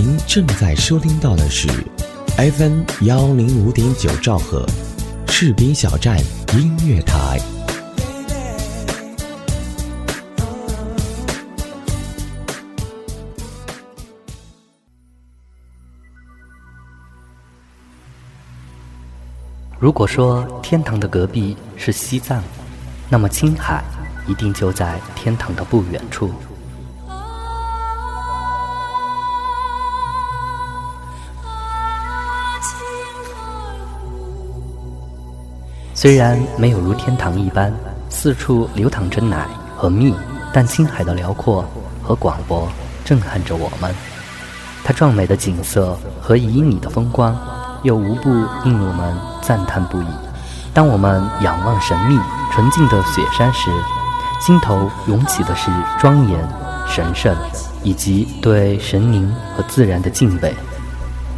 您正在收听到的是 FM 幺零五点九兆赫，士兵小站音乐台。如果说天堂的隔壁是西藏，那么青海一定就在天堂的不远处。虽然没有如天堂一般四处流淌着奶和蜜，但青海的辽阔和广博震撼着我们。它壮美的景色和旖旎的风光。又无不令我们赞叹不已。当我们仰望神秘纯净的雪山时，心头涌起的是庄严、神圣，以及对神灵和自然的敬畏。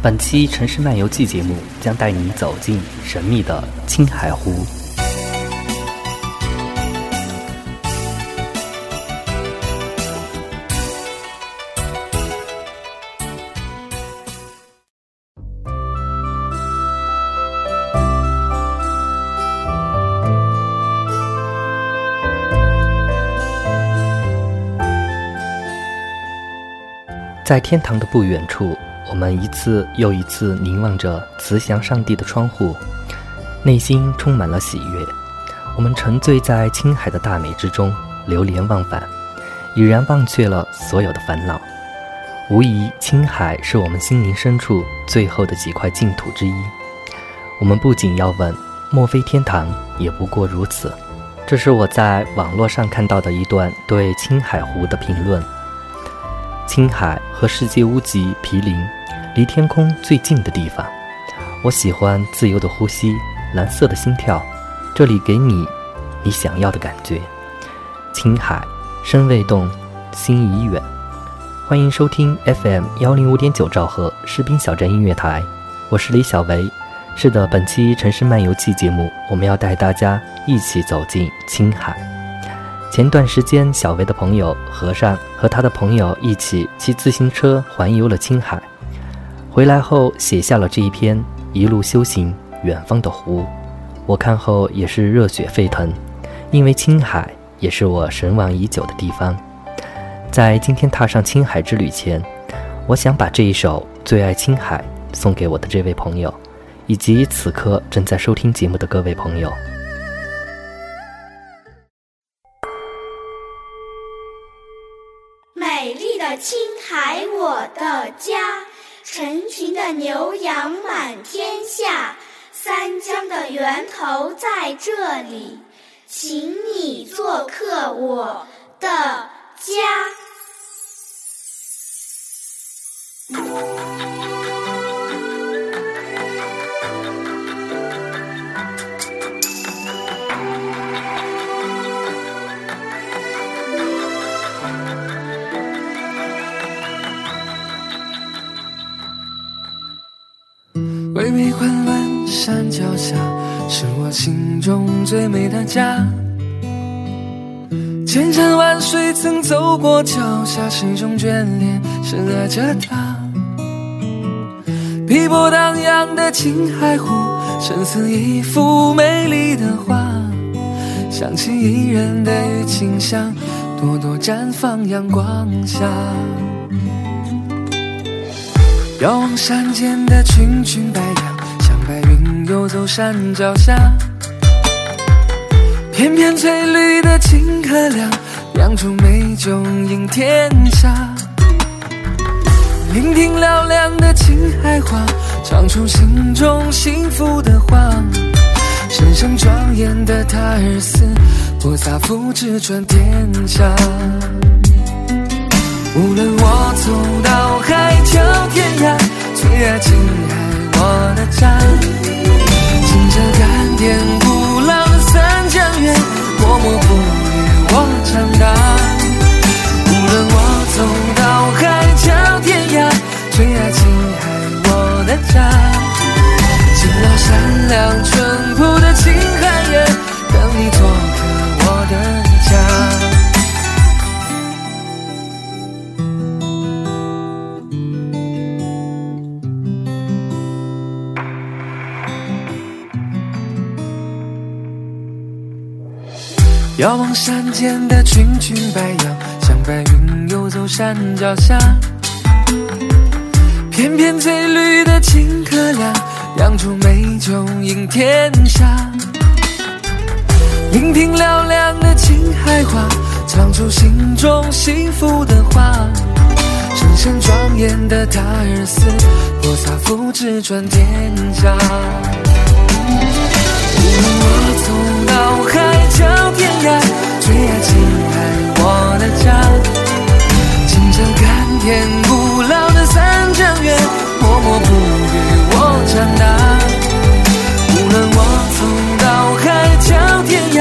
本期《城市漫游记》节目将带你走进神秘的青海湖。在天堂的不远处，我们一次又一次凝望着慈祥上帝的窗户，内心充满了喜悦。我们沉醉在青海的大美之中，流连忘返，已然忘却了所有的烦恼。无疑，青海是我们心灵深处最后的几块净土之一。我们不仅要问：莫非天堂也不过如此？这是我在网络上看到的一段对青海湖的评论。青海和世界屋脊毗邻，离天空最近的地方。我喜欢自由的呼吸，蓝色的心跳。这里给你你想要的感觉。青海，身未动，心已远。欢迎收听 FM 幺零五点九兆赫士兵小站音乐台，我是李小维。是的，本期城市漫游记节目，我们要带大家一起走进青海。前段时间，小维的朋友和尚和他的朋友一起骑自行车环游了青海，回来后写下了这一篇《一路修行远方的湖》。我看后也是热血沸腾，因为青海也是我神往已久的地方。在今天踏上青海之旅前，我想把这一首《最爱青海》送给我的这位朋友，以及此刻正在收听节目的各位朋友。美丽的青海，我的家，成群的牛羊满天下，三江的源头在这里，请你做客我的家。心中最美的家。千山万水曾走过脚下，是种眷恋，深爱着她。碧波荡漾的青海湖，深似一幅美丽的画。想起伊人的郁金香，朵朵绽放阳光下。遥望山间的群群白，游走山脚下。片片翠绿的青稞粮，酿出美酒迎天下。聆听嘹亮的青海话，唱出心中幸福的话。神圣庄严的塔尔寺，菩萨福祉传天下。无论我走到海角天涯，最爱青海我的家。清澈甘甜古老三江源，默默哺育我长大。无论我走到海角天涯，最爱青海我的家。勤劳善良淳朴遥望山间的群群白杨，像白云游走山脚下。片片翠绿的青稞粮，酿出美酒迎天下。聆听嘹亮的青海话，唱出心中幸福的话。神圣庄严的塔尔寺，菩萨福祉传天下。无论我走到海角天涯，最爱青海我的家。清澈甘甜古老的三江源，默默哺育我长大。无论我走到海角天涯，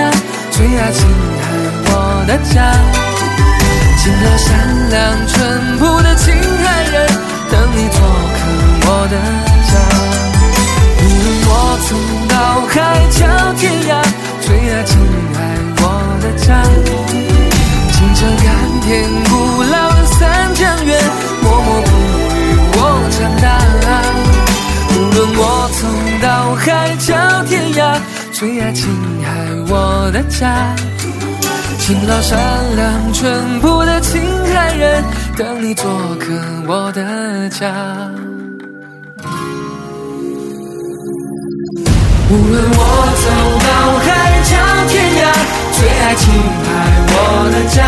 最爱青海我的家。清了善良淳朴的青海人，等你做客我的家。无论我走到海角天涯，最爱青海我的家。清澈甘甜古老的三江源，默默哺育我长大。无论我走到海角天涯，最爱青海我的家。勤劳善良淳朴的青海人，等你做客我的家。无论我走到海，最爱青海我的家。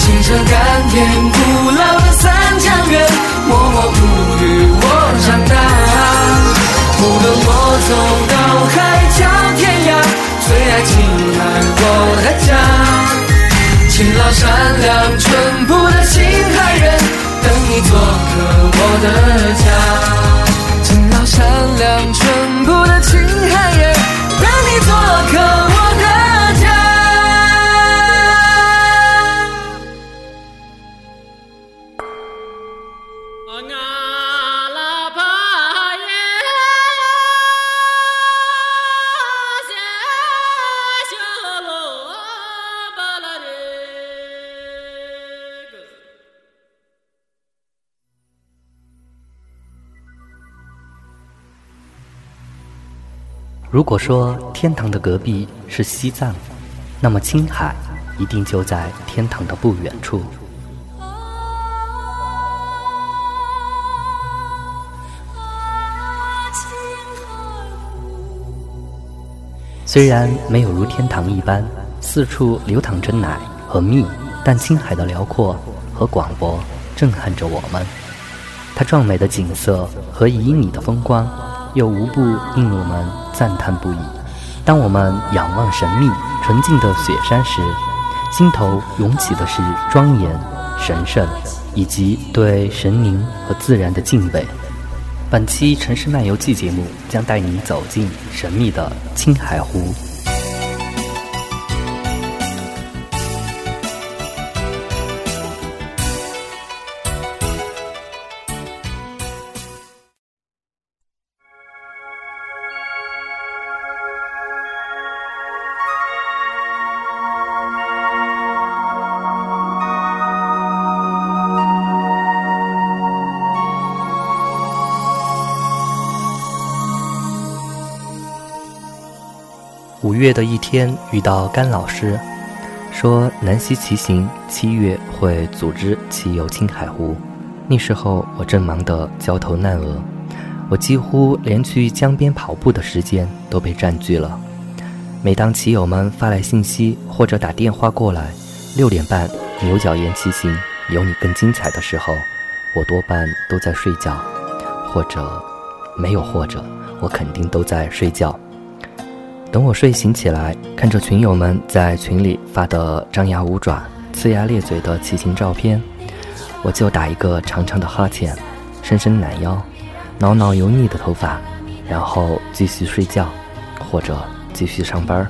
清澈甘甜古老的三江源，默默哺育我长大。无论我走到海角天涯，最爱青海我的家。勤劳善良淳朴的青海人，等你做客我的家。勤劳善良淳朴的青海人，等你做客如果说天堂的隔壁是西藏，那么青海一定就在天堂的不远处。虽然没有如天堂一般四处流淌着奶和蜜，但青海的辽阔和广博震撼着我们。它壮美的景色和旖旎的风光，又无不令我们赞叹不已。当我们仰望神秘纯净的雪山时，心头涌起的是庄严、神圣，以及对神灵和自然的敬畏。本期《城市漫游记》节目将带你走进神秘的青海湖。的一天，遇到甘老师，说南溪骑行七月会组织骑游青海湖。那时候我正忙得焦头烂额，我几乎连去江边跑步的时间都被占据了。每当骑友们发来信息或者打电话过来，六点半牛角岩骑行有你更精彩的时候，我多半都在睡觉，或者没有或者，我肯定都在睡觉。等我睡醒起来，看着群友们在群里发的张牙舞爪、呲牙咧嘴的骑行照片，我就打一个长长的哈欠，伸伸懒腰，挠挠油腻的头发，然后继续睡觉，或者继续上班。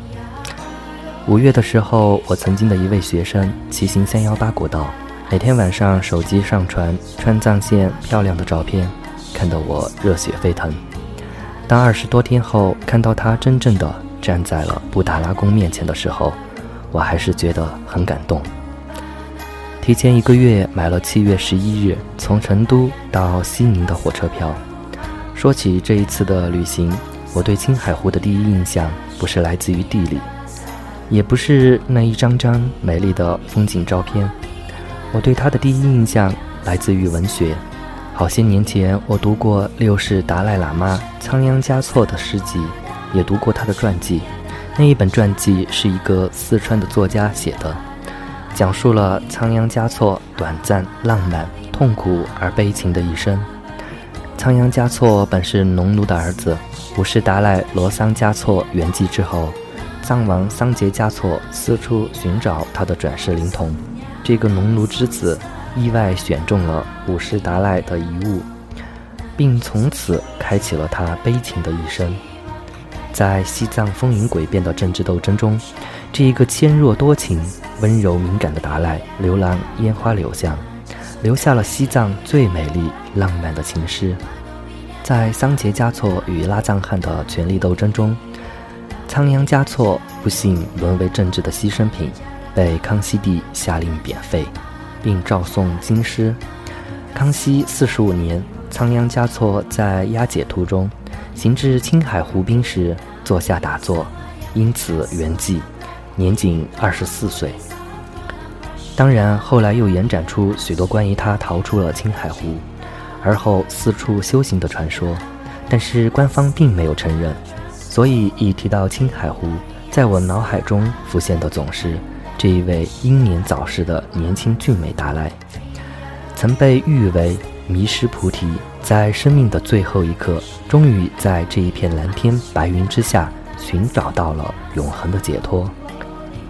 五月的时候，我曾经的一位学生骑行三幺八国道，每天晚上手机上传川藏线漂亮的照片，看得我热血沸腾。当二十多天后看到他真正的站在了布达拉宫面前的时候，我还是觉得很感动。提前一个月买了七月十一日从成都到西宁的火车票。说起这一次的旅行，我对青海湖的第一印象不是来自于地理，也不是那一张张美丽的风景照片。我对它的第一印象来自于文学。好些年前，我读过六世达赖喇嘛仓央嘉措的诗集，也读过他的传记。那一本传记是一个四川的作家写的，讲述了仓央嘉措短暂、浪漫、痛苦而悲情的一生。仓央嘉措本是农奴的儿子，五世达赖罗桑嘉措圆寂之后，藏王桑杰嘉措四处寻找他的转世灵童。这个农奴之子意外选中了五世达赖的遗物，并从此开启了他悲情的一生。在西藏风云诡变的政治斗争中，这一个纤弱多情、温柔敏感的达赖流浪烟花柳巷，留下了西藏最美丽浪漫的情诗。在桑杰嘉措与拉藏汗的权力斗争中，仓央嘉措不幸沦为政治的牺牲品。被康熙帝下令贬废，并诏送京师。康熙四十五年，仓央嘉措在押解途中，行至青海湖滨时坐下打坐，因此圆寂，年仅二十四岁。当然，后来又延展出许多关于他逃出了青海湖，而后四处修行的传说，但是官方并没有承认。所以一提到青海湖，在我脑海中浮现的总是。这一位英年早逝的年轻俊美达赖，曾被誉为迷失菩提，在生命的最后一刻，终于在这一片蓝天白云之下寻找到了永恒的解脱。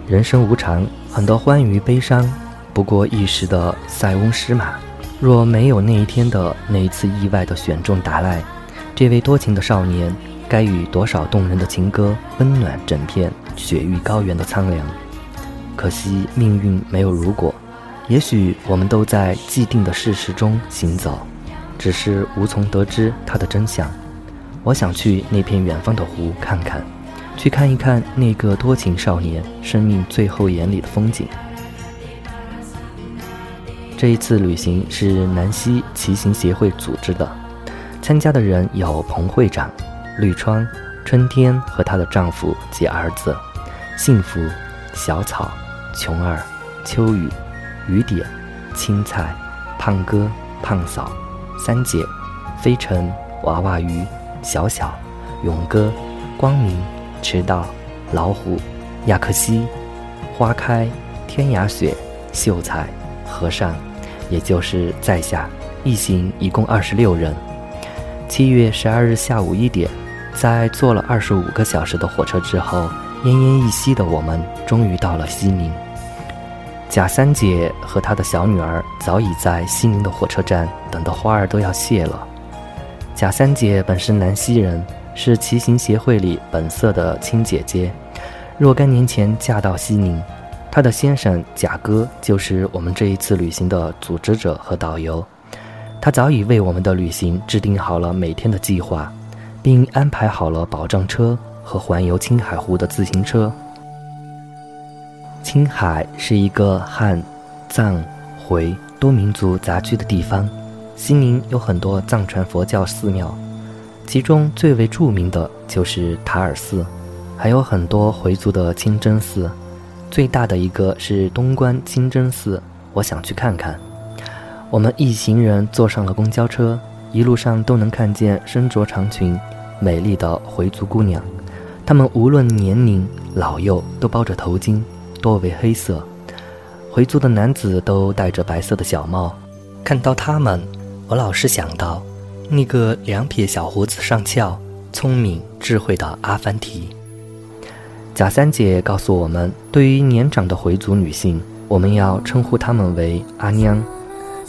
人生无常，很多欢愉悲伤，不过一时的塞翁失马。若没有那一天的那一次意外的选中达赖，这位多情的少年，该与多少动人的情歌温暖整片雪域高原的苍凉。可惜命运没有如果，也许我们都在既定的事实中行走，只是无从得知它的真相。我想去那片远方的湖看看，去看一看那个多情少年生命最后眼里的风景。这一次旅行是南溪骑行协会组织的，参加的人有彭会长、绿川、春天和她的丈夫及儿子，幸福、小草。琼儿、秋雨、雨点、青菜、胖哥、胖嫂、三姐、飞尘、娃娃鱼、小小、勇哥、光明、迟到、老虎、亚克西、花开、天涯雪、秀才、和尚，也就是在下，一行一共二十六人。七月十二日下午一点，在坐了二十五个小时的火车之后，奄奄一息的我们终于到了西宁。贾三姐和她的小女儿早已在西宁的火车站等得花儿都要谢了。贾三姐本是南溪人，是骑行协会里本色的亲姐姐，若干年前嫁到西宁。她的先生贾哥就是我们这一次旅行的组织者和导游，他早已为我们的旅行制定好了每天的计划，并安排好了保障车和环游青海湖的自行车。青海是一个汉、藏、回多民族杂居的地方。西宁有很多藏传佛教寺庙，其中最为著名的就是塔尔寺，还有很多回族的清真寺。最大的一个是东关清真寺，我想去看看。我们一行人坐上了公交车，一路上都能看见身着长裙、美丽的回族姑娘，她们无论年龄老幼都包着头巾。多为黑色，回族的男子都戴着白色的小帽。看到他们，我老是想到那个两撇小胡子上翘、聪明智慧的阿凡提。贾三姐告诉我们，对于年长的回族女性，我们要称呼她们为阿娘；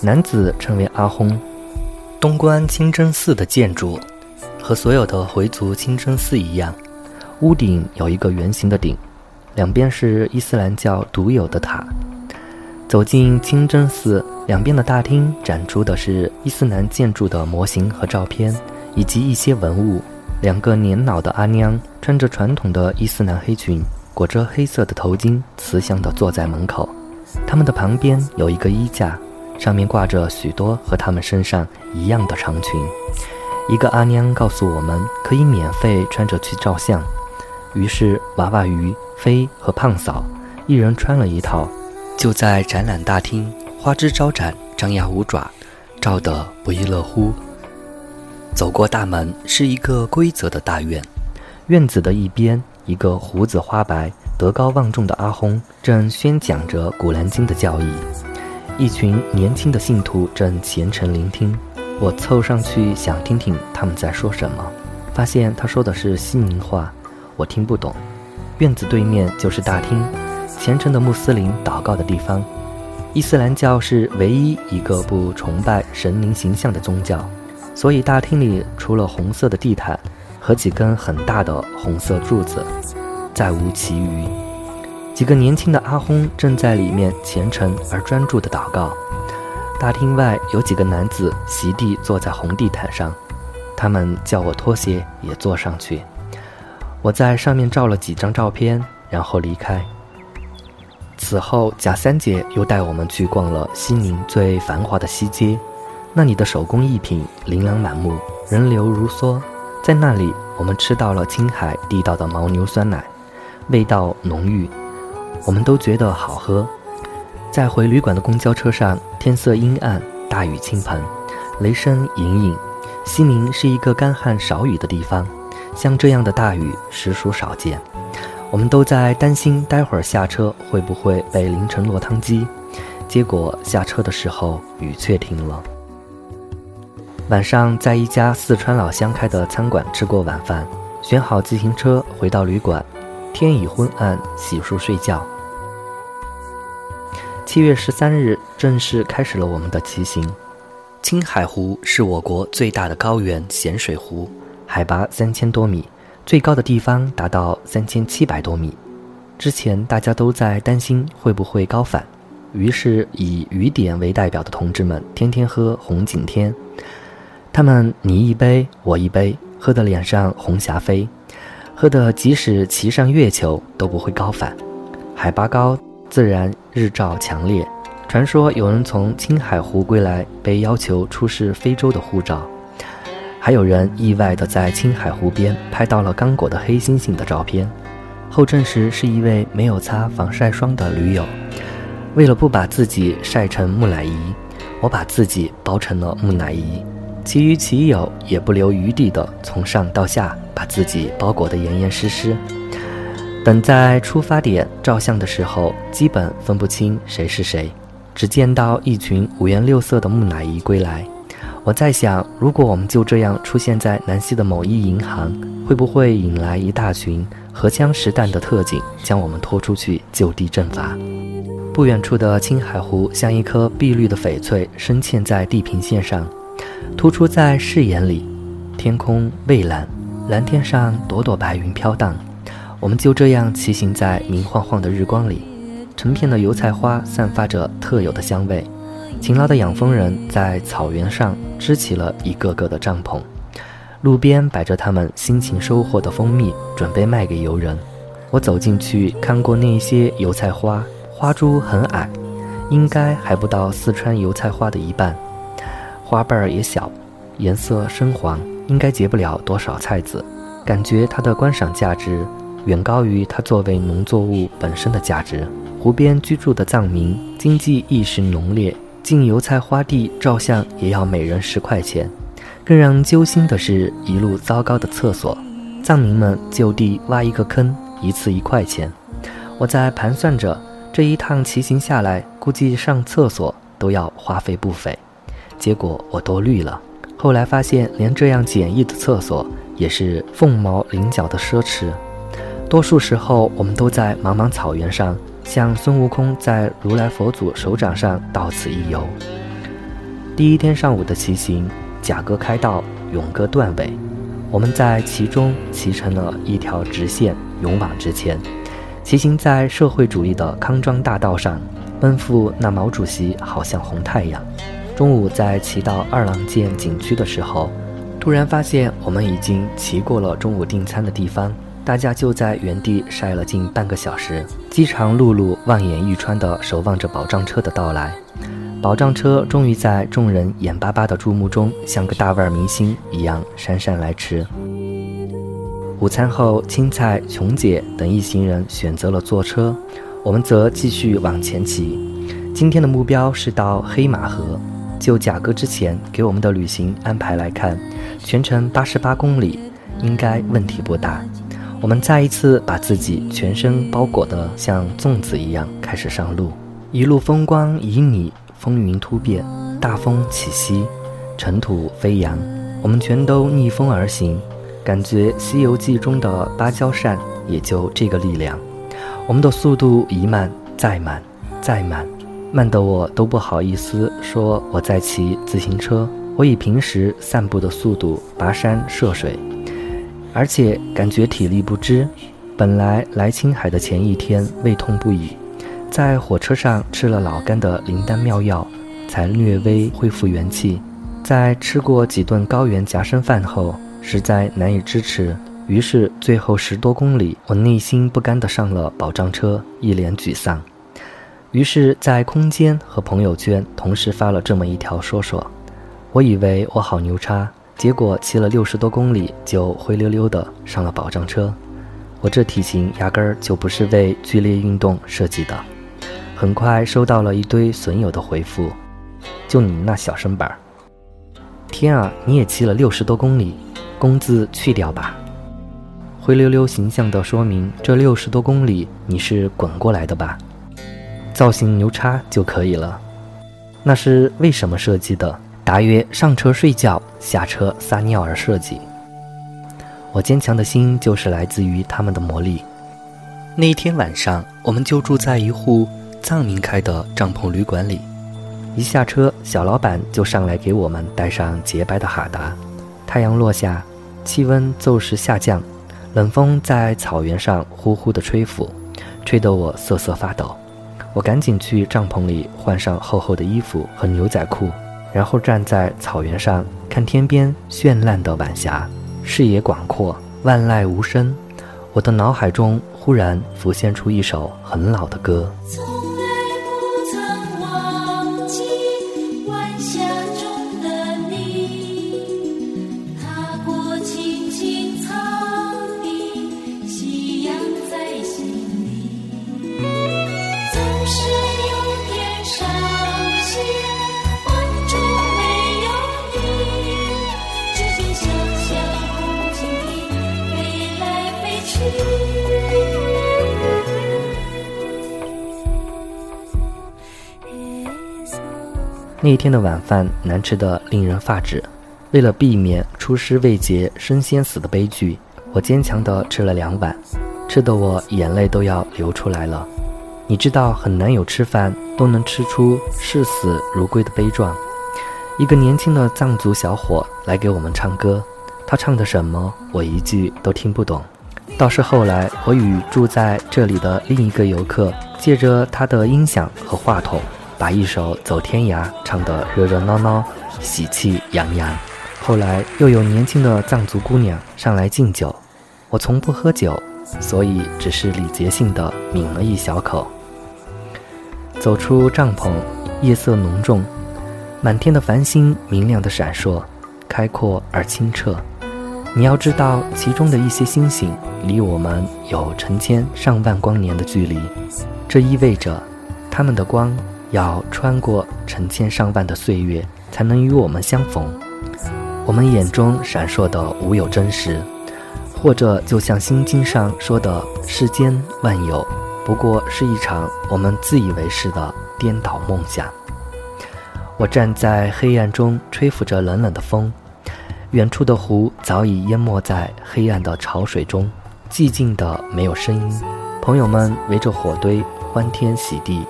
男子称为阿訇。东关清真寺的建筑和所有的回族清真寺一样，屋顶有一个圆形的顶。两边是伊斯兰教独有的塔。走进清真寺，两边的大厅展出的是伊斯兰建筑的模型和照片，以及一些文物。两个年老的阿娘穿着传统的伊斯兰黑裙，裹着黑色的头巾，慈祥地坐在门口。他们的旁边有一个衣架，上面挂着许多和他们身上一样的长裙。一个阿娘告诉我们，可以免费穿着去照相。于是娃娃鱼。飞和胖嫂一人穿了一套，就在展览大厅花枝招展，张牙舞爪，照得不亦乐乎。走过大门，是一个规则的大院，院子的一边，一个胡子花白、德高望重的阿訇正宣讲着《古兰经》的教义，一群年轻的信徒正虔诚聆听。我凑上去想听听他们在说什么，发现他说的是西宁话，我听不懂。院子对面就是大厅，虔诚的穆斯林祷告的地方。伊斯兰教是唯一一个不崇拜神灵形象的宗教，所以大厅里除了红色的地毯和几根很大的红色柱子，再无其余。几个年轻的阿訇正在里面虔诚而专注地祷告。大厅外有几个男子席地坐在红地毯上，他们叫我脱鞋也坐上去。我在上面照了几张照片，然后离开。此后，贾三姐又带我们去逛了西宁最繁华的西街，那里的手工艺品琳琅满目，人流如梭。在那里，我们吃到了青海地道的牦牛酸奶，味道浓郁，我们都觉得好喝。在回旅馆的公交车上，天色阴暗，大雨倾盆，雷声隐隐。西宁是一个干旱少雨的地方，像这样的大雨实属少见。我们都在担心待会儿下车会不会被淋成落汤鸡。结果下车的时候雨却停了。晚上在一家四川老乡开的餐馆吃过晚饭，选好自行车回到旅馆，天已昏暗，洗漱睡觉。七月十三日，正式开始了我们的骑行。青海湖是我国最大的高原咸水湖，海拔三千多米，最高的地方达到三千七百多米。之前大家都在担心会不会高反，于是以雨点为代表的同志们天天喝红景天，他们你一杯我一杯，喝得脸上红霞飞，喝得即使骑上月球都不会高反。海拔高。自然日照强烈，传说有人从青海湖归来被要求出示非洲的护照，还有人意外的在青海湖边拍到了刚果的黑猩猩的照片，后证实是一位没有擦防晒霜的驴友。为了不把自己晒成木乃伊，我把自己包成了木乃伊，其余骑友也不留余地的从上到下把自己包裹得严严实实。等在出发点照相的时候，基本分不清谁是谁，只见到一群五颜六色的木乃伊归来。我在想，如果我们就这样出现在南溪的某一银行，会不会引来一大群荷枪实弹的特警，将我们拖出去就地正法？不远处的青海湖像一颗碧绿的翡翠，深嵌在地平线上，突出在视野里。天空蔚蓝，蓝天上朵朵白云飘荡。我们就这样骑行在明晃晃的日光里，成片的油菜花散发着特有的香味。勤劳的养蜂人在草原上支起了一个个的帐篷，路边摆着他们辛勤收获的蜂蜜，准备卖给游人。我走进去看过那些油菜花，花株很矮，应该还不到四川油菜花的一半，花瓣儿也小，颜色深黄，应该结不了多少菜籽。感觉它的观赏价值。远高于它作为农作物本身的价值。湖边居住的藏民经济意识浓烈，进油菜花地照相也要每人十块钱。更让揪心的是，一路糟糕的厕所，藏民们就地挖一个坑，一次一块钱。我在盘算着，这一趟骑行下来，估计上厕所都要花费不菲。结果我都绿了。后来发现，连这样简易的厕所也是凤毛麟角的奢侈。多数时候，我们都在茫茫草原上，像孙悟空在如来佛祖手掌上到此一游。第一天上午的骑行，甲哥开道，勇哥断尾，我们在其中骑成了一条直线，勇往直前。骑行在社会主义的康庄大道上，奔赴那毛主席好像红太阳。中午在骑到二郎剑景区的时候，突然发现我们已经骑过了中午订餐的地方。大家就在原地晒了近半个小时，饥肠辘辘、望眼欲穿地守望着保障车的到来。保障车终于在众人眼巴巴的注目中，像个大腕明星一样姗姗来迟。午餐后，青菜、琼姐等一行人选择了坐车，我们则继续往前骑。今天的目标是到黑马河。就贾哥之前给我们的旅行安排来看，全程八十八公里，应该问题不大。我们再一次把自己全身包裹得像粽子一样开始上路，一路风光旖旎，风云突变，大风起兮，尘土飞扬，我们全都逆风而行，感觉《西游记》中的芭蕉扇也就这个力量。我们的速度一慢再慢再慢，慢得我都不好意思说我在骑自行车，我以平时散步的速度跋山涉水。而且感觉体力不支，本来来青海的前一天胃痛不已，在火车上吃了老干的灵丹妙药，才略微恢复元气。在吃过几顿高原夹生饭后，实在难以支持，于是最后十多公里，我内心不甘地上了保障车，一脸沮丧。于是，在空间和朋友圈同时发了这么一条说说：我以为我好牛叉。结果骑了六十多公里就灰溜溜的上了保障车，我这体型压根儿就不是为剧烈运动设计的。很快收到了一堆损友的回复，就你那小身板儿，天啊，你也骑了六十多公里，工字去掉吧。灰溜溜形象的说明这六十多公里你是滚过来的吧？造型牛叉就可以了，那是为什么设计的？大约上车睡觉，下车撒尿而设计。我坚强的心就是来自于他们的魔力。那一天晚上，我们就住在一户藏民开的帐篷旅馆里。一下车，小老板就上来给我们戴上洁白的哈达。太阳落下，气温骤时下降，冷风在草原上呼呼地吹拂，吹得我瑟瑟发抖。我赶紧去帐篷里换上厚厚的衣服和牛仔裤。然后站在草原上看天边绚烂的晚霞，视野广阔，万籁无声。我的脑海中忽然浮现出一首很老的歌。那一天的晚饭难吃的令人发指，为了避免出师未捷身先死的悲剧，我坚强地吃了两碗，吃得我眼泪都要流出来了。你知道很难有吃饭都能吃出视死如归的悲壮。一个年轻的藏族小伙来给我们唱歌，他唱的什么我一句都听不懂，倒是后来我与住在这里的另一个游客借着他的音响和话筒。把一首《走天涯》唱得热热闹闹、喜气洋洋。后来又有年轻的藏族姑娘上来敬酒，我从不喝酒，所以只是礼节性的抿了一小口。走出帐篷，夜色浓重，满天的繁星明亮的闪烁，开阔而清澈。你要知道，其中的一些星星离我们有成千上万光年的距离，这意味着它们的光。要穿过成千上万的岁月，才能与我们相逢。我们眼中闪烁的无有真实，或者就像《心经》上说的“世间万有”，不过是一场我们自以为是的颠倒梦想。我站在黑暗中，吹拂着冷冷的风，远处的湖早已淹没在黑暗的潮水中，寂静的没有声音。朋友们围着火堆，欢天喜地。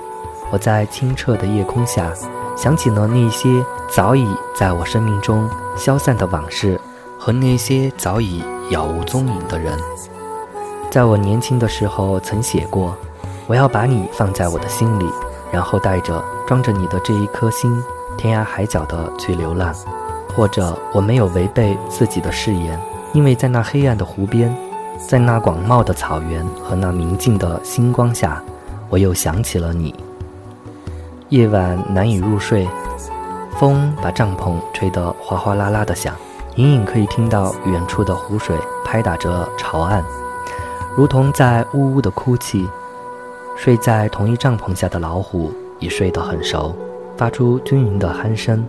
我在清澈的夜空下，想起了那些早已在我生命中消散的往事，和那些早已杳无踪影的人。在我年轻的时候，曾写过：“我要把你放在我的心里，然后带着装着你的这一颗心，天涯海角的去流浪。”或者我没有违背自己的誓言，因为在那黑暗的湖边，在那广袤的草原和那明净的星光下，我又想起了你。夜晚难以入睡，风把帐篷吹得哗哗啦啦的响，隐隐可以听到远处的湖水拍打着潮岸，如同在呜呜的哭泣。睡在同一帐篷下的老虎已睡得很熟，发出均匀的鼾声。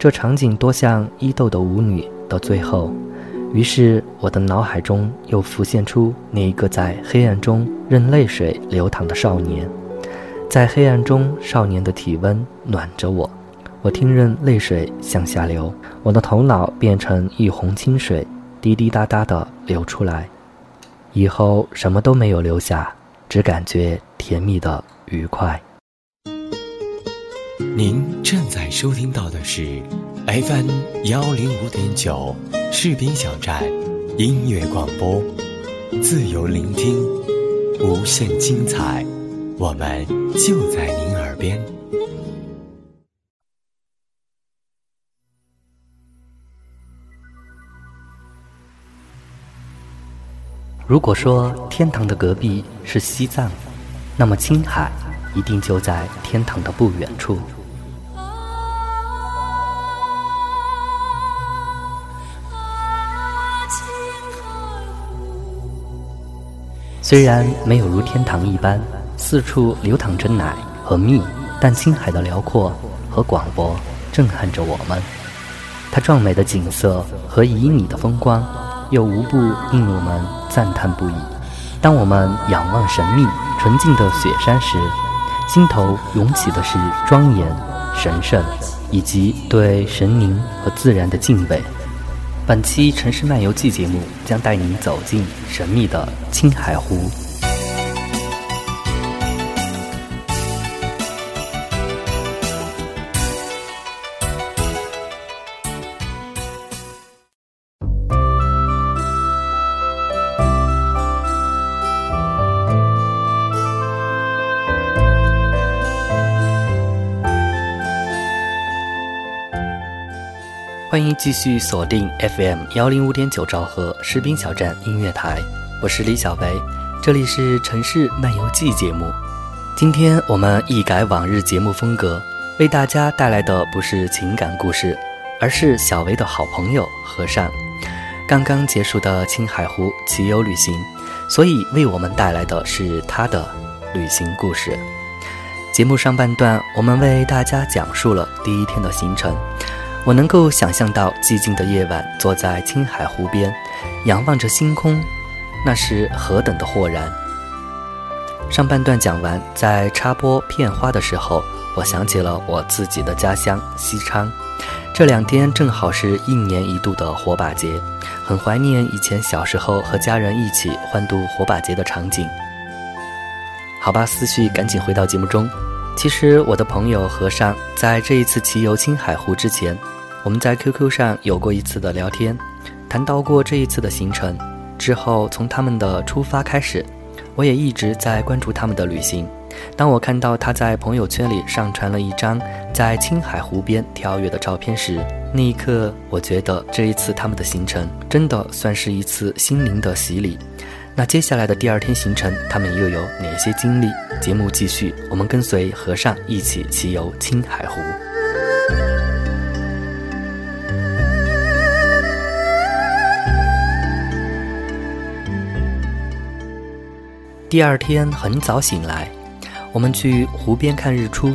这场景多像伊豆的舞女的最后。于是我的脑海中又浮现出那一个在黑暗中任泪水流淌的少年，在黑暗中，少年的体温暖着我。我听任泪水向下流，我的头脑变成一泓清水，滴滴答答地流出来，以后什么都没有留下，只感觉甜蜜的愉快。您正在收听到的是 FM 幺零五点九士兵小站音乐广播，自由聆听，无限精彩，我们就在您耳边。如果说天堂的隔壁是西藏，那么青海一定就在天堂的不远处。虽然没有如天堂一般四处流淌着奶和蜜，但青海的辽阔和广博震撼着我们。它壮美的景色和旖旎的风光。又无不令我们赞叹不已。当我们仰望神秘纯净的雪山时，心头涌起的是庄严、神圣，以及对神灵和自然的敬畏。本期《城市漫游记》节目将带您走进神秘的青海湖。欢迎继续锁定 FM 幺零五点九兆赫士兵小站音乐台，我是李小维，这里是城市漫游记节目。今天我们一改往日节目风格，为大家带来的不是情感故事，而是小维的好朋友和善刚刚结束的青海湖骑游旅行，所以为我们带来的是他的旅行故事。节目上半段，我们为大家讲述了第一天的行程。我能够想象到寂静的夜晚，坐在青海湖边，仰望着星空，那是何等的豁然。上半段讲完，在插播片花的时候，我想起了我自己的家乡西昌。这两天正好是一年一度的火把节，很怀念以前小时候和家人一起欢度火把节的场景。好吧，思绪赶紧回到节目中。其实我的朋友和尚在这一次骑游青海湖之前，我们在 QQ 上有过一次的聊天，谈到过这一次的行程。之后从他们的出发开始，我也一直在关注他们的旅行。当我看到他在朋友圈里上传了一张在青海湖边跳跃的照片时，那一刻我觉得这一次他们的行程真的算是一次心灵的洗礼。那接下来的第二天行程，他们又有哪些经历？节目继续，我们跟随和尚一起骑游青海湖。第二天很早醒来，我们去湖边看日出，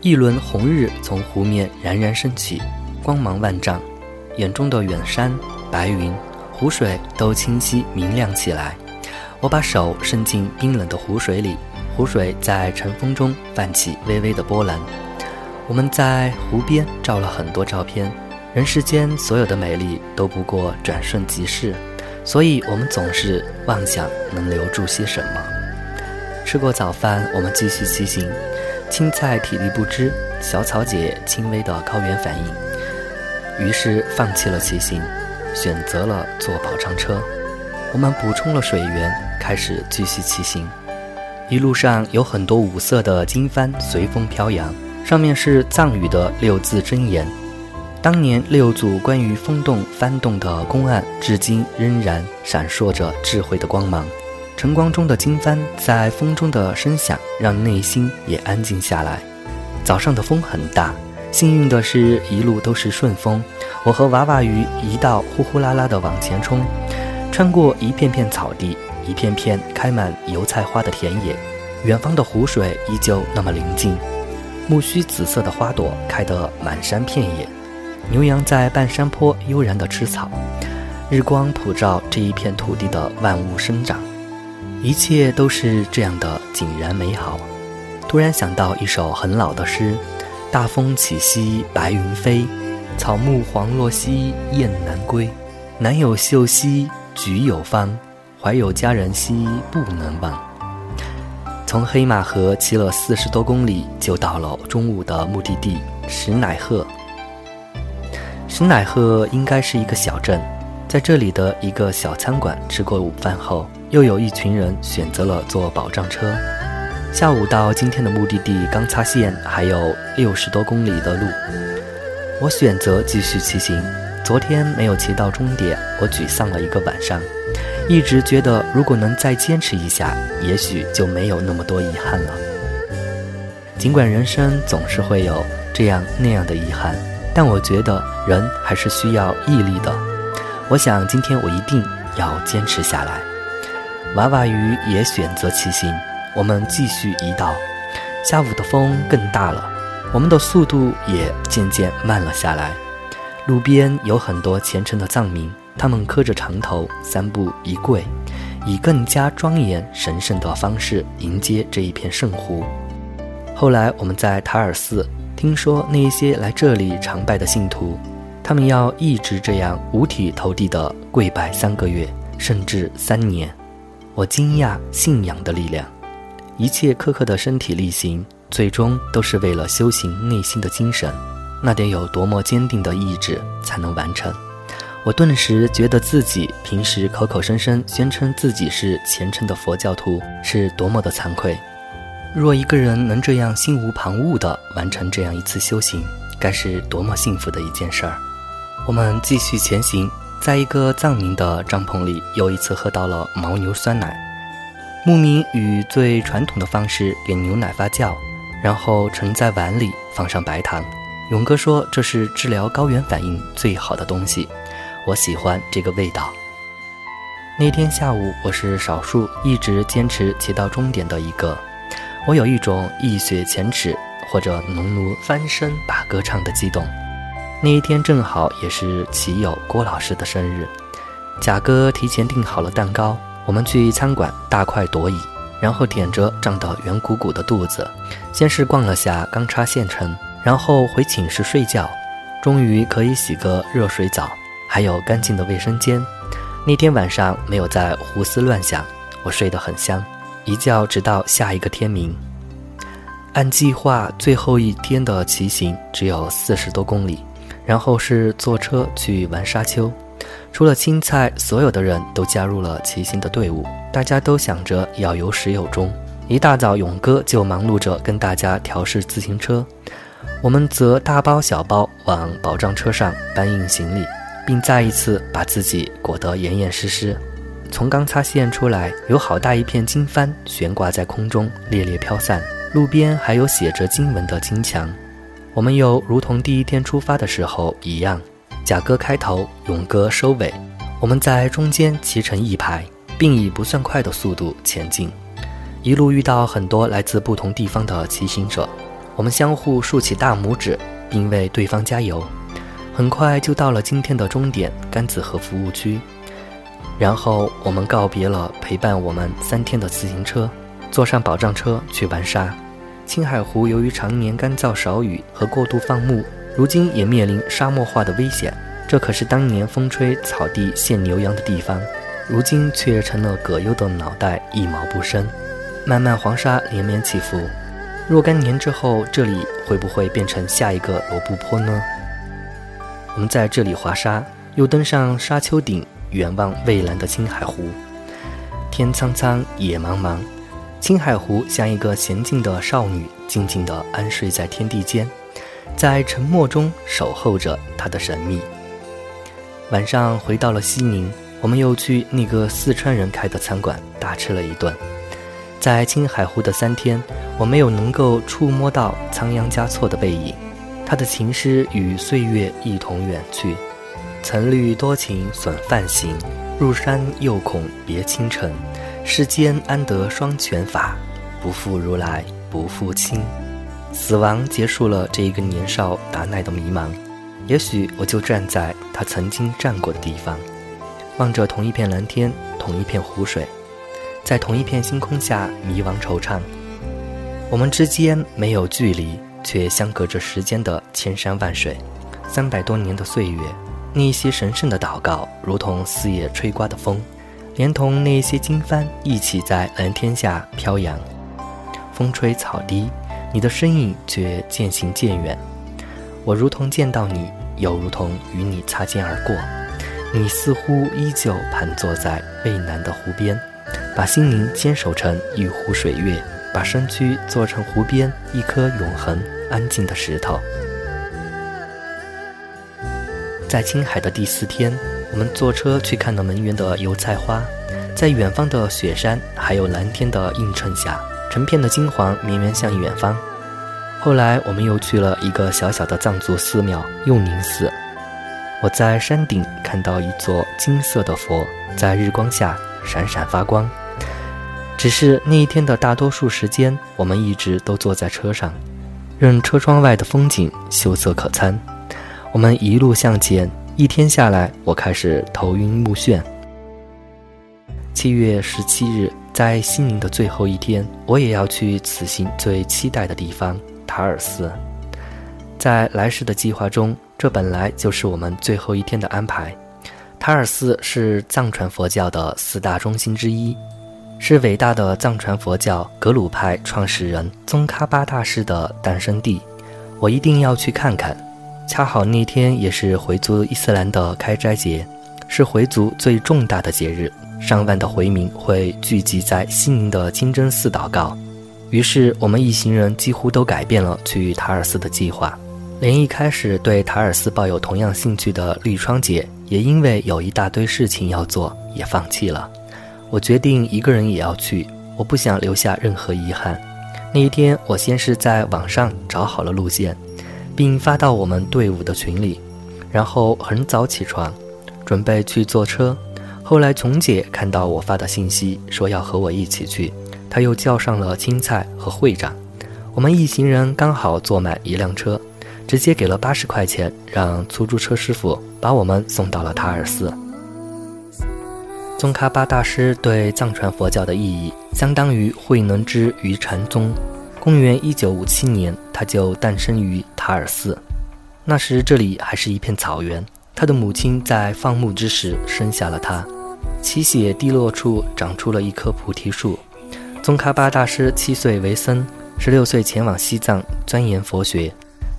一轮红日从湖面冉冉升起，光芒万丈，眼中的远山、白云、湖水都清晰明亮起来。我把手伸进冰冷的湖水里。湖水在晨风中泛起微微的波澜，我们在湖边照了很多照片。人世间所有的美丽都不过转瞬即逝，所以我们总是妄想能留住些什么。吃过早饭，我们继续骑行。青菜体力不支，小草姐轻微的高原反应，于是放弃了骑行，选择了坐保障车。我们补充了水源，开始继续骑行。一路上有很多五色的经幡随风飘扬，上面是藏语的六字真言。当年六祖关于风动幡动的公案，至今仍然闪烁着智慧的光芒。晨光中的经幡在风中的声响，让内心也安静下来。早上的风很大，幸运的是一路都是顺风，我和娃娃鱼一道呼呼啦啦地往前冲，穿过一片片草地，一片片开满油菜花的田野，远方的湖水依旧那么宁静，苜蓿紫色的花朵开得满山遍野，牛羊在半山坡悠然地吃草，日光普照这一片土地的万物生长，一切都是这样的井然美好。突然想到一首很老的诗：“大风起兮白云飞。”草木黄落兮雁南归，南有秀兮菊有芳，怀有佳人兮不能忘。从黑马河骑了四十多公里，就到了中午的目的地石乃鹤。石乃鹤应该是一个小镇，在这里的一个小餐馆吃过午饭后，又有一群人选择了坐保障车。下午到今天的目的地刚擦县还有六十多公里的路。我选择继续骑行。昨天没有骑到终点，我沮丧了一个晚上，一直觉得如果能再坚持一下，也许就没有那么多遗憾了。尽管人生总是会有这样那样的遗憾，但我觉得人还是需要毅力的。我想今天我一定要坚持下来。娃娃鱼也选择骑行，我们继续一道。下午的风更大了。我们的速度也渐渐慢了下来。路边有很多虔诚的藏民，他们磕着长头，三步一跪，以更加庄严神圣的方式迎接这一片圣湖。后来我们在塔尔寺听说，那些来这里常拜的信徒，他们要一直这样五体投地的跪拜三个月，甚至三年。我惊讶信仰的力量，一切苛刻的身体力行。最终都是为了修行内心的精神，那得有多么坚定的意志才能完成？我顿时觉得自己平时口口声声宣称自己是虔诚的佛教徒，是多么的惭愧。若一个人能这样心无旁骛地完成这样一次修行，该是多么幸福的一件事儿！我们继续前行，在一个藏民的帐篷里，又一次喝到了牦牛酸奶。牧民以最传统的方式给牛奶发酵。然后盛在碗里，放上白糖。勇哥说这是治疗高原反应最好的东西，我喜欢这个味道。那天下午，我是少数一直坚持骑到终点的一个。我有一种一雪前耻或者农奴翻身把歌唱的激动。那一天正好也是骑友郭老师的生日，贾哥提前订好了蛋糕，我们去餐馆大快朵颐。然后舔着胀得圆鼓鼓的肚子，先是逛了下钢叉县城，然后回寝室睡觉，终于可以洗个热水澡，还有干净的卫生间。那天晚上没有再胡思乱想，我睡得很香，一觉直到下一个天明。按计划，最后一天的骑行只有四十多公里，然后是坐车去玩沙丘。除了青菜，所有的人都加入了骑行的队伍。大家都想着要有始有终。一大早，勇哥就忙碌着跟大家调试自行车，我们则大包小包往保障车上搬运行李，并再一次把自己裹得严严实实。从刚擦线出来，有好大一片经幡悬挂在空中，猎猎飘散。路边还有写着经文的金墙。我们又如同第一天出发的时候一样。贾哥开头，勇哥收尾，我们在中间骑成一排，并以不算快的速度前进。一路遇到很多来自不同地方的骑行者，我们相互竖起大拇指，并为对方加油。很快就到了今天的终点——甘子河服务区。然后我们告别了陪伴我们三天的自行车，坐上保障车去玩沙。青海湖由于常年干燥少雨和过度放牧。如今也面临沙漠化的危险，这可是当年风吹草低见牛羊的地方，如今却成了葛优的脑袋一毛不生。漫漫黄沙连绵起伏，若干年之后，这里会不会变成下一个罗布泊呢？我们在这里滑沙，又登上沙丘顶，远望蔚蓝的青海湖。天苍苍，野茫茫，青海湖像一个娴静的少女，静静地安睡在天地间。在沉默中守候着他的神秘。晚上回到了西宁，我们又去那个四川人开的餐馆大吃了一顿。在青海湖的三天，我没有能够触摸到仓央嘉措的背影，他的情诗与岁月一同远去。曾虑多情损梵行，入山又恐别倾城。世间安得双全法？不负如来不负卿。死亡结束了这一个年少达耐的迷茫，也许我就站在他曾经站过的地方，望着同一片蓝天，同一片湖水，在同一片星空下迷惘惆怅。我们之间没有距离，却相隔着时间的千山万水。三百多年的岁月，那些神圣的祷告，如同四野吹刮的风，连同那些经幡一起在蓝天下飘扬。风吹草低，你的身影却渐行渐远。我如同见到你，又如同与你擦肩而过。你似乎依旧盘坐在蔚蓝的湖边，把心灵坚守成一湖水月。把身躯做成湖边一颗永恒安静的石头。在青海的第四天，我们坐车去看了门源的油菜花，在远方的雪山还有蓝天的映衬下，成片的金黄绵延向远方。后来，我们又去了一个小小的藏族寺庙佑宁寺。我在山顶看到一座金色的佛，在日光下闪闪发光。只是那一天的大多数时间，我们一直都坐在车上，任车窗外的风景秀色可餐。我们一路向前，一天下来，我开始头晕目眩。七月十七日，在西宁的最后一天，我也要去此行最期待的地方塔尔寺。在来时的计划中，这本来就是我们最后一天的安排。塔尔寺是藏传佛教的四大中心之一。是伟大的藏传佛教格鲁派创始人宗喀巴大师的诞生地，我一定要去看看。恰好那天也是回族伊斯兰的开斋节，是回族最重大的节日，上万的回民会聚集在西宁的清真寺祷告。于是我们一行人几乎都改变了去塔尔寺的计划，连一开始对塔尔寺抱有同样兴趣的绿窗姐，也因为有一大堆事情要做，也放弃了。我决定一个人也要去，我不想留下任何遗憾。那一天，我先是在网上找好了路线，并发到我们队伍的群里，然后很早起床，准备去坐车。后来琼姐看到我发的信息，说要和我一起去，她又叫上了青菜和会长，我们一行人刚好坐满一辆车，直接给了八十块钱，让出租车师傅把我们送到了塔尔寺。宗喀巴大师对藏传佛教的意义，相当于慧能之于禅宗。公元一九五七年，他就诞生于塔尔寺。那时这里还是一片草原。他的母亲在放牧之时生下了他。其血滴落处长出了一棵菩提树。宗喀巴大师七岁为僧，十六岁前往西藏钻研佛学，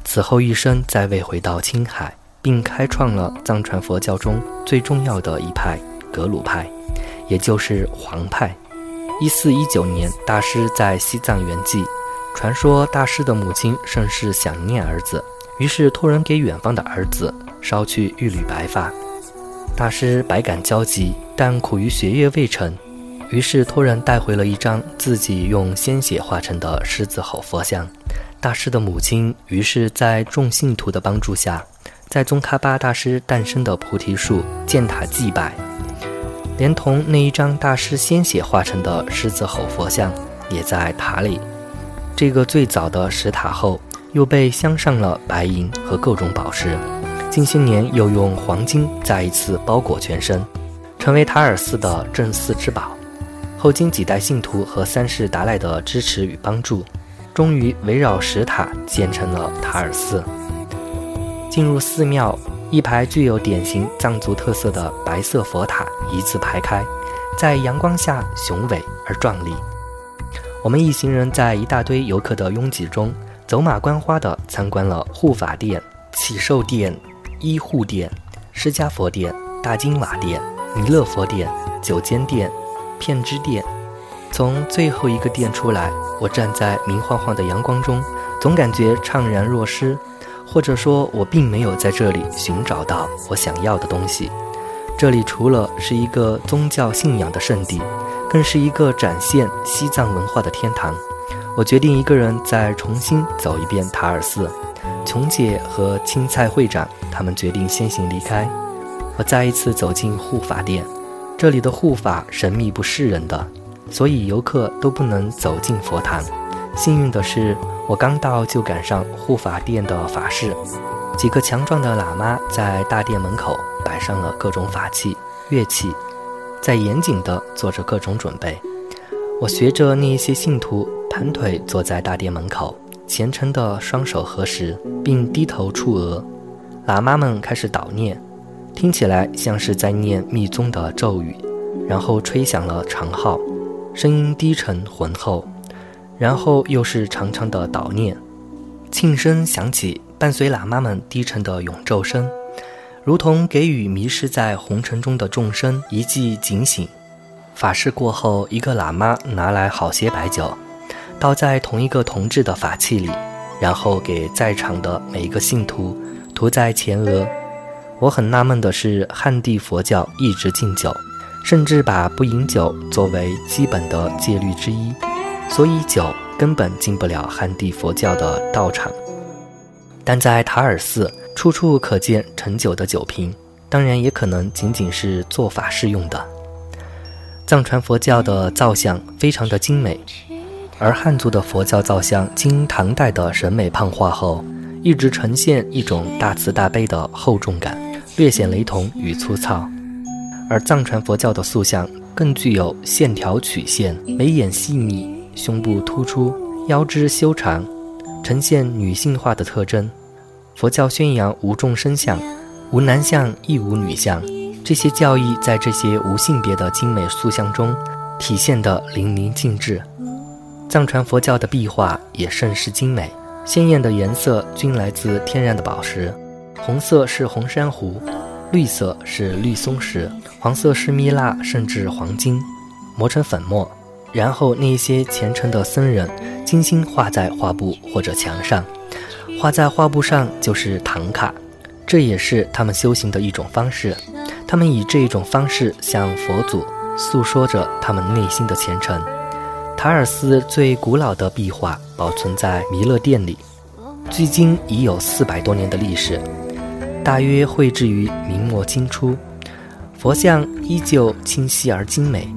此后一生再未回到青海，并开创了藏传佛教中最重要的一派。格鲁派，也就是黄派。一四一九年，大师在西藏圆寂。传说大师的母亲甚是想念儿子，于是托人给远方的儿子捎去一缕白发。大师百感交集，但苦于学业未成，于是托人带回了一张自己用鲜血画成的狮子吼佛像。大师的母亲于是，在众信徒的帮助下，在宗喀巴大师诞生的菩提树建塔祭拜。连同那一张大师鲜血画成的狮子吼佛像，也在塔里。这个最早的石塔后，又被镶上了白银和各种宝石，近些年又用黄金再一次包裹全身，成为塔尔寺的镇寺之宝。后经几代信徒和三世达赖的支持与帮助，终于围绕石塔建成了塔尔寺。进入寺庙。一排具有典型藏族特色的白色佛塔一字排开，在阳光下雄伟而壮丽。我们一行人在一大堆游客的拥挤中，走马观花地参观了护法殿、祈寿殿、医护殿、释迦佛殿、大金瓦殿、弥勒佛殿、九间殿、片支殿。从最后一个殿出来，我站在明晃晃的阳光中，总感觉怅然若失。或者说，我并没有在这里寻找到我想要的东西。这里除了是一个宗教信仰的圣地，更是一个展现西藏文化的天堂。我决定一个人再重新走一遍塔尔寺。琼姐和青菜会长他们决定先行离开，我再一次走进护法殿，这里的护法神秘不示人的，所以游客都不能走进佛堂。幸运的是，我刚到就赶上护法殿的法事，几个强壮的喇嘛在大殿门口摆上了各种法器、乐器，在严谨地做着各种准备。我学着那一些信徒盘腿坐在大殿门口，虔诚地双手合十，并低头触额。喇嘛们开始祷念，听起来像是在念密宗的咒语，然后吹响了长号，声音低沉浑厚。然后又是长长的祷念，庆声响起，伴随喇嘛们低沉的咏咒声，如同给予迷失在红尘中的众生一记警醒。法事过后，一个喇嘛拿来好些白酒，倒在同一个铜制的法器里，然后给在场的每一个信徒涂在前额。我很纳闷的是，汉地佛教一直禁酒，甚至把不饮酒作为基本的戒律之一。所以酒根本进不了汉地佛教的道场，但在塔尔寺处处可见盛酒的酒瓶，当然也可能仅仅是做法事用的。藏传佛教的造像非常的精美，而汉族的佛教造像经唐代的审美胖化后，一直呈现一种大慈大悲的厚重感，略显雷同与粗糙。而藏传佛教的塑像更具有线条曲线，眉眼细腻。胸部突出，腰肢修长，呈现女性化的特征。佛教宣扬无众生相，无男相亦无女相，这些教义在这些无性别的精美塑像中体现得淋漓尽致。藏传佛教的壁画也甚是精美，鲜艳的颜色均来自天然的宝石，红色是红珊瑚，绿色是绿松石，黄色是蜜蜡，甚至黄金，磨成粉末。然后那些虔诚的僧人精心画在画布或者墙上，画在画布上就是唐卡，这也是他们修行的一种方式。他们以这一种方式向佛祖诉说着他们内心的虔诚。塔尔寺最古老的壁画保存在弥勒殿里，距今已有四百多年的历史，大约绘制于明末清初，佛像依旧清晰而精美。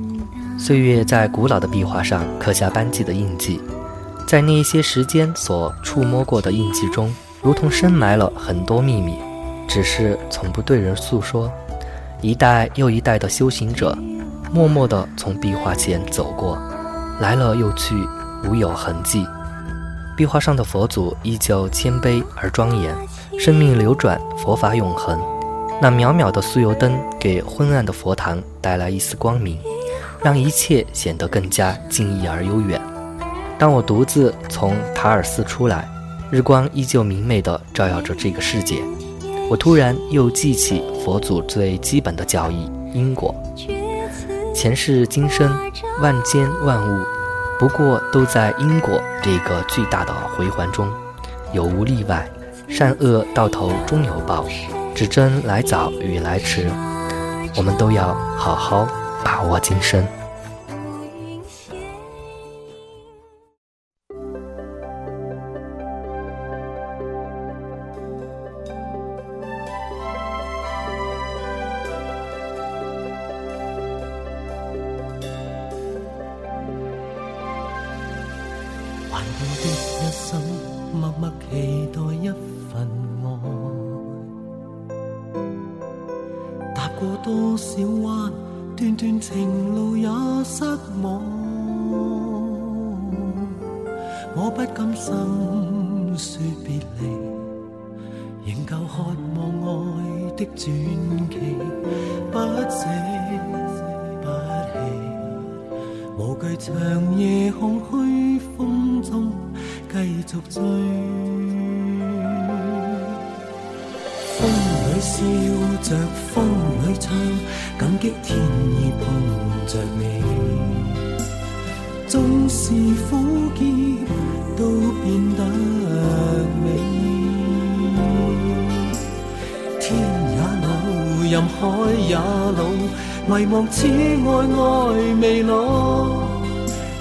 岁月在古老的壁画上刻下斑迹的印记，在那些时间所触摸过的印记中，如同深埋了很多秘密，只是从不对人诉说。一代又一代的修行者，默默地从壁画前走过，来了又去，无有痕迹。壁画上的佛祖依旧谦卑而庄严，生命流转，佛法永恒。那渺渺的酥油灯给昏暗的佛堂带来一丝光明。让一切显得更加静谧而悠远。当我独自从塔尔寺出来，日光依旧明媚地照耀着这个世界，我突然又记起佛祖最基本的教义——因果。前世今生，万间万物，不过都在因果这个巨大的回环中，有无例外，善恶到头终有报，只争来早与来迟。我们都要好好。把握今生。过多少弯。段段情路也失望，我不甘心说别离，仍旧渴望爱的传奇，不舍不弃，无惧长夜空虚风中继续追。风里笑着，风感激天意碰着你。纵是苦涩，都变得美。天也老，任海也老，遗忘此爱爱未老。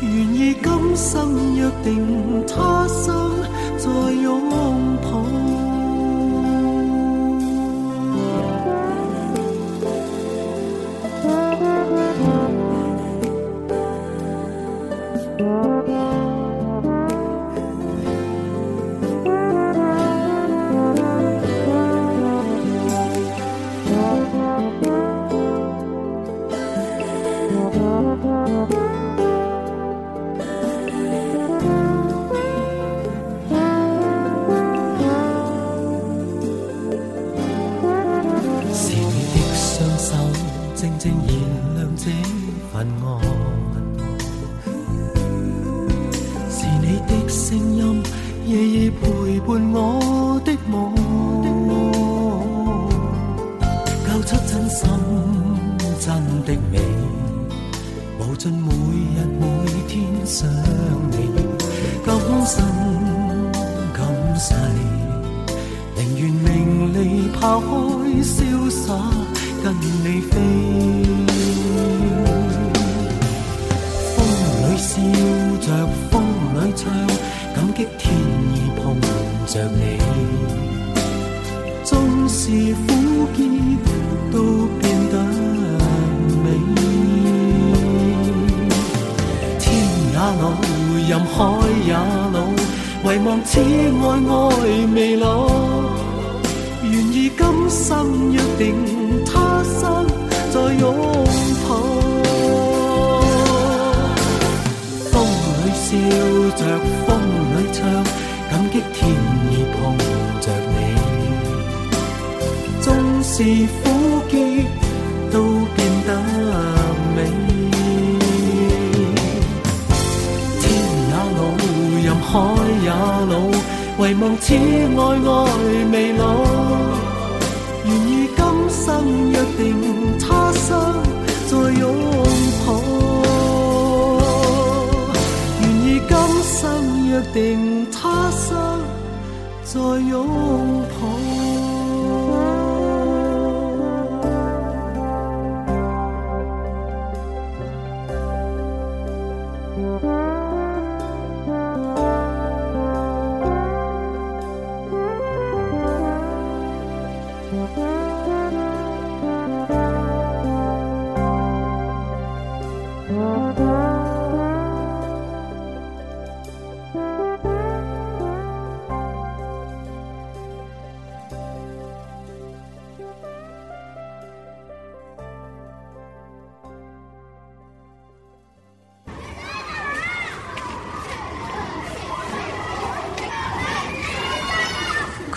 愿意今生约定，他生再拥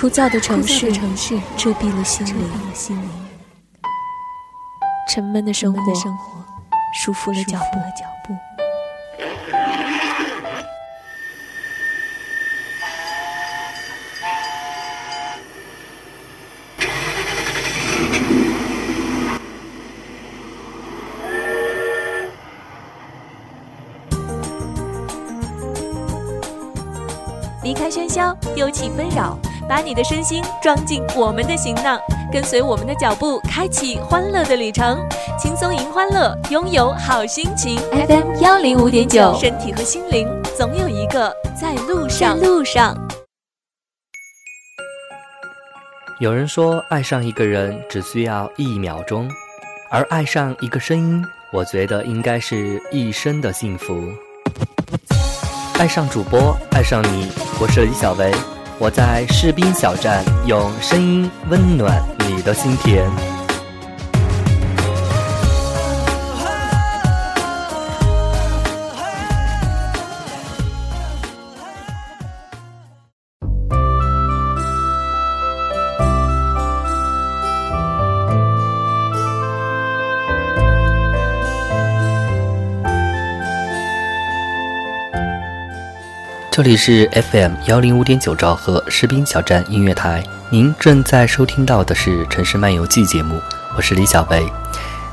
枯燥的城市，城市遮蔽了心灵；沉闷的生活，束缚了脚步。离开喧嚣，丢弃纷扰，把你的身心装进我们的行囊，跟随我们的脚步，开启欢乐的旅程。轻松迎欢乐，拥有好心情。FM 幺零五点九，身体和心灵总有一个在路上。路上。有人说，爱上一个人只需要一秒钟，而爱上一个声音，我觉得应该是一生的幸福。爱上主播，爱上你，我是李小维，我在士兵小站用声音温暖你的心田。这里是 FM 幺零五点九兆赫士兵小站音乐台，您正在收听到的是《城市漫游记》节目，我是李小维。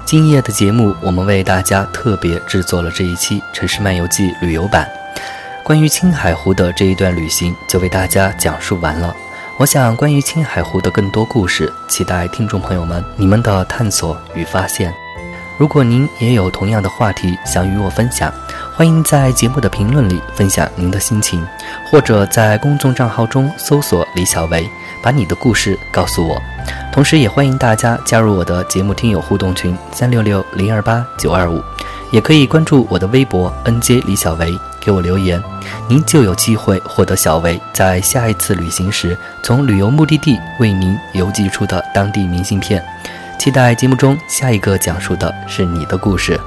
今夜的节目，我们为大家特别制作了这一期《城市漫游记》旅游版。关于青海湖的这一段旅行，就为大家讲述完了。我想，关于青海湖的更多故事，期待听众朋友们你们的探索与发现。如果您也有同样的话题想与我分享，欢迎在节目的评论里分享您的心情，或者在公众账号中搜索李小维，把你的故事告诉我。同时，也欢迎大家加入我的节目听友互动群三六六零二八九二五，也可以关注我的微博 nj 李小维，给我留言，您就有机会获得小维在下一次旅行时从旅游目的地为您邮寄出的当地明信片。期待节目中下一个讲述的是你的故事。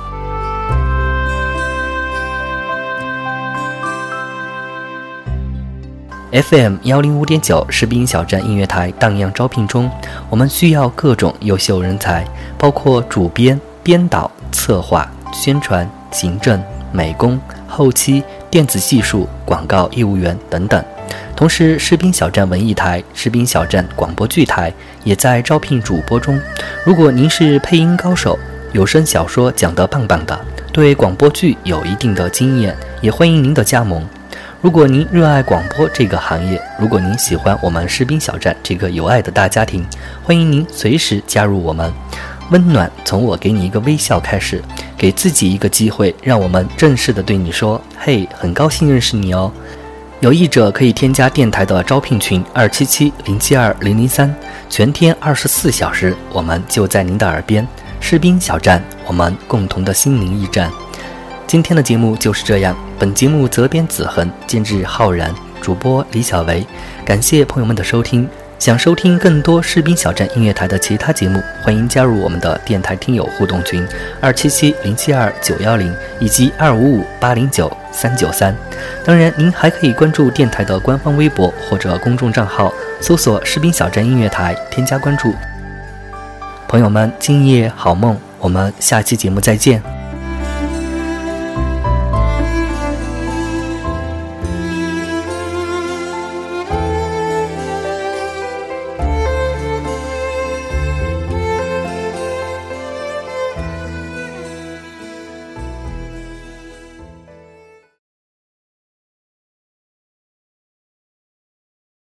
FM 幺零五点九士兵小站音乐台荡漾招聘中，我们需要各种优秀人才，包括主编、编导、策划、宣传、行政、美工、后期、电子技术、广告业务员等等。同时，士兵小站文艺台、士兵小站广播剧台也在招聘主播中。如果您是配音高手，有声小说讲得棒棒的，对广播剧有一定的经验，也欢迎您的加盟。如果您热爱广播这个行业，如果您喜欢我们士兵小站这个有爱的大家庭，欢迎您随时加入我们。温暖从我给你一个微笑开始，给自己一个机会，让我们正式的对你说：“嘿，很高兴认识你哦。”有意者可以添加电台的招聘群二七七零七二零零三，全天二十四小时，我们就在您的耳边。士兵小站，我们共同的心灵驿站。今天的节目就是这样，本节目责编子恒，监制浩然，主播李小维。感谢朋友们的收听。想收听更多士兵小站音乐台的其他节目，欢迎加入我们的电台听友互动群二七七零七二九幺零以及二五五八零九三九三。当然，您还可以关注电台的官方微博或者公众账号，搜索“士兵小站音乐台”，添加关注。朋友们，今夜好梦，我们下期节目再见。